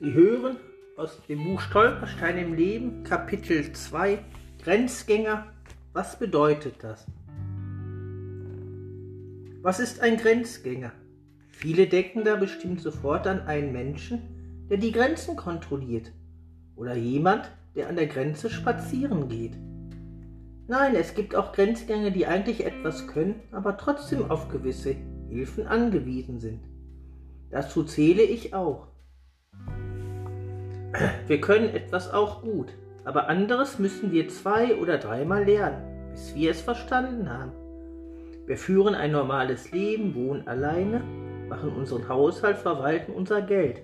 Sie hören aus dem Buch Stolperstein im Leben, Kapitel 2, Grenzgänger. Was bedeutet das? Was ist ein Grenzgänger? Viele denken da bestimmt sofort an einen Menschen, der die Grenzen kontrolliert oder jemand, der an der Grenze spazieren geht. Nein, es gibt auch Grenzgänger, die eigentlich etwas können, aber trotzdem auf gewisse Hilfen angewiesen sind. Dazu zähle ich auch. Wir können etwas auch gut, aber anderes müssen wir zwei oder dreimal lernen, bis wir es verstanden haben. Wir führen ein normales Leben, wohnen alleine, machen unseren Haushalt, verwalten unser Geld.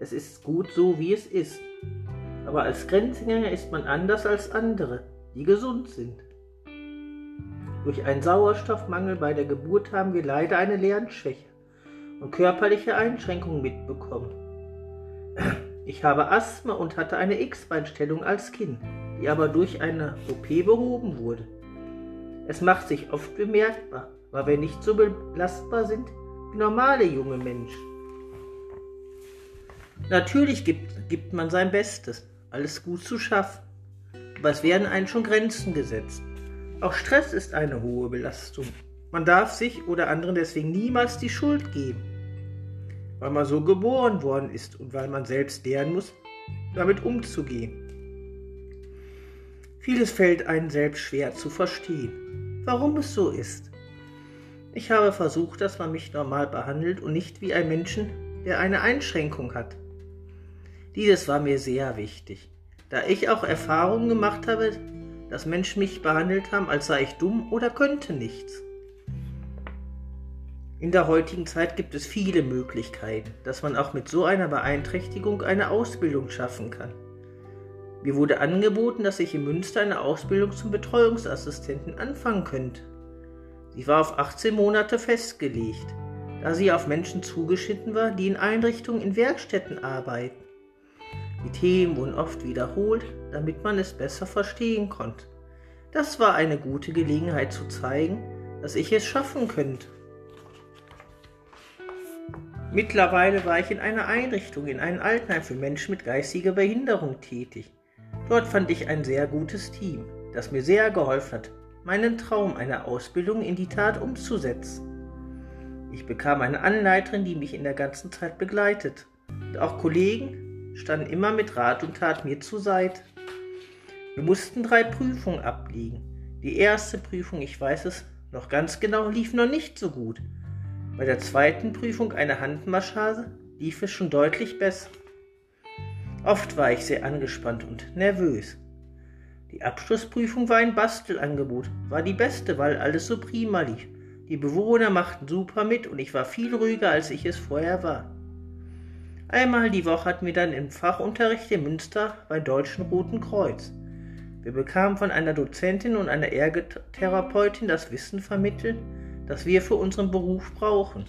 Es ist gut so, wie es ist. Aber als Grenzgänger ist man anders als andere, die gesund sind. Durch einen Sauerstoffmangel bei der Geburt haben wir leider eine Lernschwäche und körperliche Einschränkungen mitbekommen. Ich habe Asthma und hatte eine X-Beinstellung als Kind, die aber durch eine OP behoben wurde. Es macht sich oft bemerkbar, weil wir nicht so belastbar sind wie normale junge Menschen. Natürlich gibt, gibt man sein Bestes, alles gut zu schaffen, aber es werden einem schon Grenzen gesetzt. Auch Stress ist eine hohe Belastung. Man darf sich oder anderen deswegen niemals die Schuld geben weil man so geboren worden ist und weil man selbst lernen muss, damit umzugehen. Vieles fällt einem selbst schwer zu verstehen, warum es so ist. Ich habe versucht, dass man mich normal behandelt und nicht wie ein Menschen, der eine Einschränkung hat. Dieses war mir sehr wichtig, da ich auch Erfahrungen gemacht habe, dass Menschen mich behandelt haben, als sei ich dumm oder könnte nichts. In der heutigen Zeit gibt es viele Möglichkeiten, dass man auch mit so einer Beeinträchtigung eine Ausbildung schaffen kann. Mir wurde angeboten, dass ich in Münster eine Ausbildung zum Betreuungsassistenten anfangen könnte. Sie war auf 18 Monate festgelegt, da sie auf Menschen zugeschnitten war, die in Einrichtungen in Werkstätten arbeiten. Die Themen wurden oft wiederholt, damit man es besser verstehen konnte. Das war eine gute Gelegenheit zu zeigen, dass ich es schaffen könnte. Mittlerweile war ich in einer Einrichtung, in einem Altenheim für Menschen mit geistiger Behinderung tätig. Dort fand ich ein sehr gutes Team, das mir sehr geholfen hat, meinen Traum einer Ausbildung in die Tat umzusetzen. Ich bekam eine Anleiterin, die mich in der ganzen Zeit begleitet. Und auch Kollegen standen immer mit Rat und Tat mir zur Seite. Wir mussten drei Prüfungen ablegen. Die erste Prüfung, ich weiß es noch ganz genau, lief noch nicht so gut. Bei der zweiten Prüfung eine Handmassage lief es schon deutlich besser. Oft war ich sehr angespannt und nervös. Die Abschlussprüfung war ein Bastelangebot, war die beste, weil alles so prima lief. Die Bewohner machten super mit und ich war viel ruhiger, als ich es vorher war. Einmal die Woche hatten wir dann im Fachunterricht in Münster beim Deutschen Roten Kreuz. Wir bekamen von einer Dozentin und einer Ergotherapeutin das Wissen vermittelt, das wir für unseren Beruf brauchen.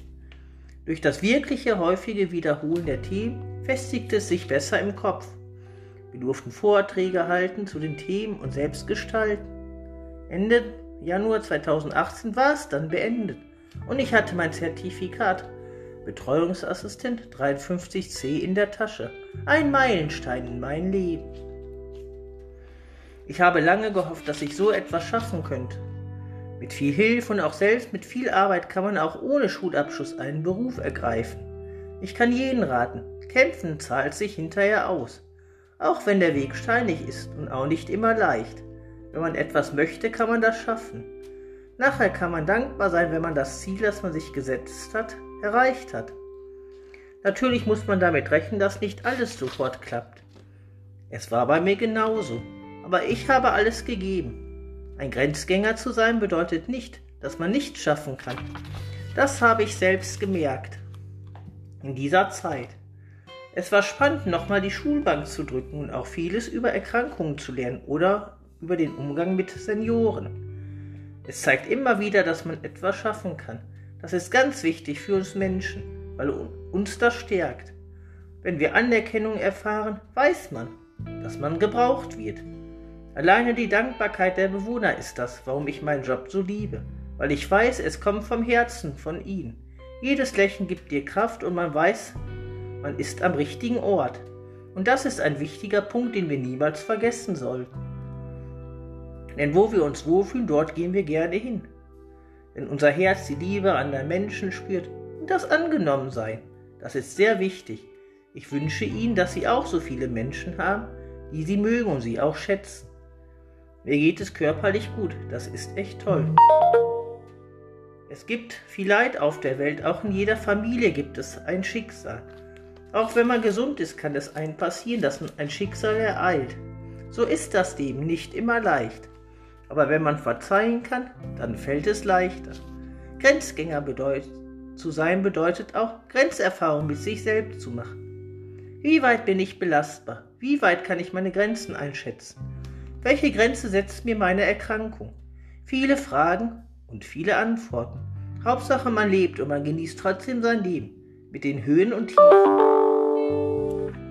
Durch das wirkliche häufige Wiederholen der Themen festigte es sich besser im Kopf. Wir durften Vorträge halten zu den Themen und selbst gestalten. Ende Januar 2018 war es dann beendet und ich hatte mein Zertifikat Betreuungsassistent 53c in der Tasche. Ein Meilenstein in mein Leben. Ich habe lange gehofft, dass ich so etwas schaffen könnte. Mit viel Hilfe und auch selbst mit viel Arbeit kann man auch ohne Schulabschluss einen Beruf ergreifen. Ich kann jeden raten, kämpfen zahlt sich hinterher aus. Auch wenn der Weg steinig ist und auch nicht immer leicht. Wenn man etwas möchte, kann man das schaffen. Nachher kann man dankbar sein, wenn man das Ziel, das man sich gesetzt hat, erreicht hat. Natürlich muss man damit rechnen, dass nicht alles sofort klappt. Es war bei mir genauso, aber ich habe alles gegeben. Ein Grenzgänger zu sein bedeutet nicht, dass man nichts schaffen kann. Das habe ich selbst gemerkt. In dieser Zeit. Es war spannend, nochmal die Schulbank zu drücken und auch vieles über Erkrankungen zu lernen oder über den Umgang mit Senioren. Es zeigt immer wieder, dass man etwas schaffen kann. Das ist ganz wichtig für uns Menschen, weil uns das stärkt. Wenn wir Anerkennung erfahren, weiß man, dass man gebraucht wird. Alleine die Dankbarkeit der Bewohner ist das, warum ich meinen Job so liebe, weil ich weiß, es kommt vom Herzen, von ihnen. Jedes Lächeln gibt dir Kraft und man weiß, man ist am richtigen Ort. Und das ist ein wichtiger Punkt, den wir niemals vergessen sollten. Denn wo wir uns wohlfühlen, dort gehen wir gerne hin. Wenn unser Herz die Liebe an der Menschen spürt und das Angenommensein, das ist sehr wichtig. Ich wünsche Ihnen, dass Sie auch so viele Menschen haben, die Sie mögen und Sie auch schätzen. Mir geht es körperlich gut, das ist echt toll. Es gibt viel Leid auf der Welt, auch in jeder Familie gibt es ein Schicksal. Auch wenn man gesund ist, kann es einem passieren, dass ein Schicksal ereilt. So ist das Leben nicht immer leicht. Aber wenn man verzeihen kann, dann fällt es leichter. Grenzgänger bedeutet, zu sein bedeutet auch, Grenzerfahrung mit sich selbst zu machen. Wie weit bin ich belastbar? Wie weit kann ich meine Grenzen einschätzen? Welche Grenze setzt mir meine Erkrankung? Viele Fragen und viele Antworten. Hauptsache man lebt und man genießt trotzdem sein Leben mit den Höhen und Tiefen.